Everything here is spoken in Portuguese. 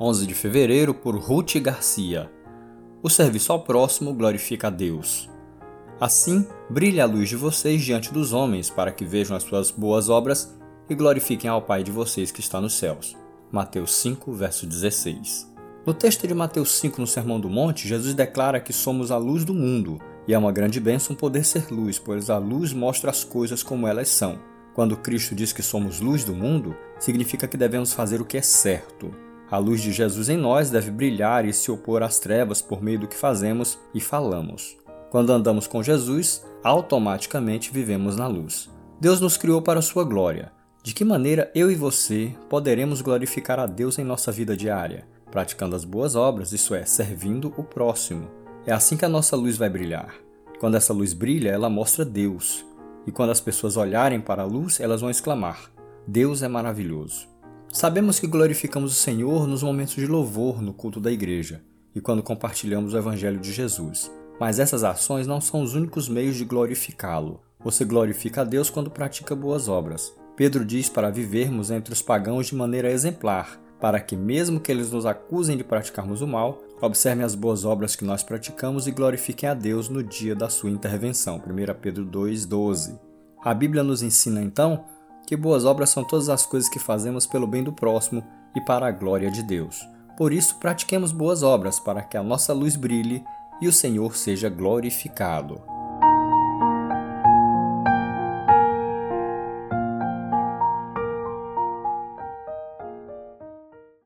11 de fevereiro, por Ruth Garcia. O serviço ao próximo glorifica a Deus. Assim, brilhe a luz de vocês diante dos homens, para que vejam as suas boas obras e glorifiquem ao Pai de vocês que está nos céus. Mateus 5, verso 16. No texto de Mateus 5, no Sermão do Monte, Jesus declara que somos a luz do mundo, e é uma grande bênção poder ser luz, pois a luz mostra as coisas como elas são. Quando Cristo diz que somos luz do mundo, significa que devemos fazer o que é certo. A luz de Jesus em nós deve brilhar e se opor às trevas por meio do que fazemos e falamos. Quando andamos com Jesus, automaticamente vivemos na luz. Deus nos criou para a sua glória. De que maneira eu e você poderemos glorificar a Deus em nossa vida diária? Praticando as boas obras, isso é, servindo o próximo. É assim que a nossa luz vai brilhar. Quando essa luz brilha, ela mostra Deus. E quando as pessoas olharem para a luz, elas vão exclamar: Deus é maravilhoso. Sabemos que glorificamos o Senhor nos momentos de louvor no culto da igreja e quando compartilhamos o Evangelho de Jesus. Mas essas ações não são os únicos meios de glorificá-lo. Você glorifica a Deus quando pratica boas obras. Pedro diz para vivermos entre os pagãos de maneira exemplar, para que, mesmo que eles nos acusem de praticarmos o mal, observem as boas obras que nós praticamos e glorifiquem a Deus no dia da sua intervenção. 1 Pedro 2,12. A Bíblia nos ensina então que boas obras são todas as coisas que fazemos pelo bem do próximo e para a glória de Deus. Por isso, pratiquemos boas obras para que a nossa luz brilhe e o Senhor seja glorificado.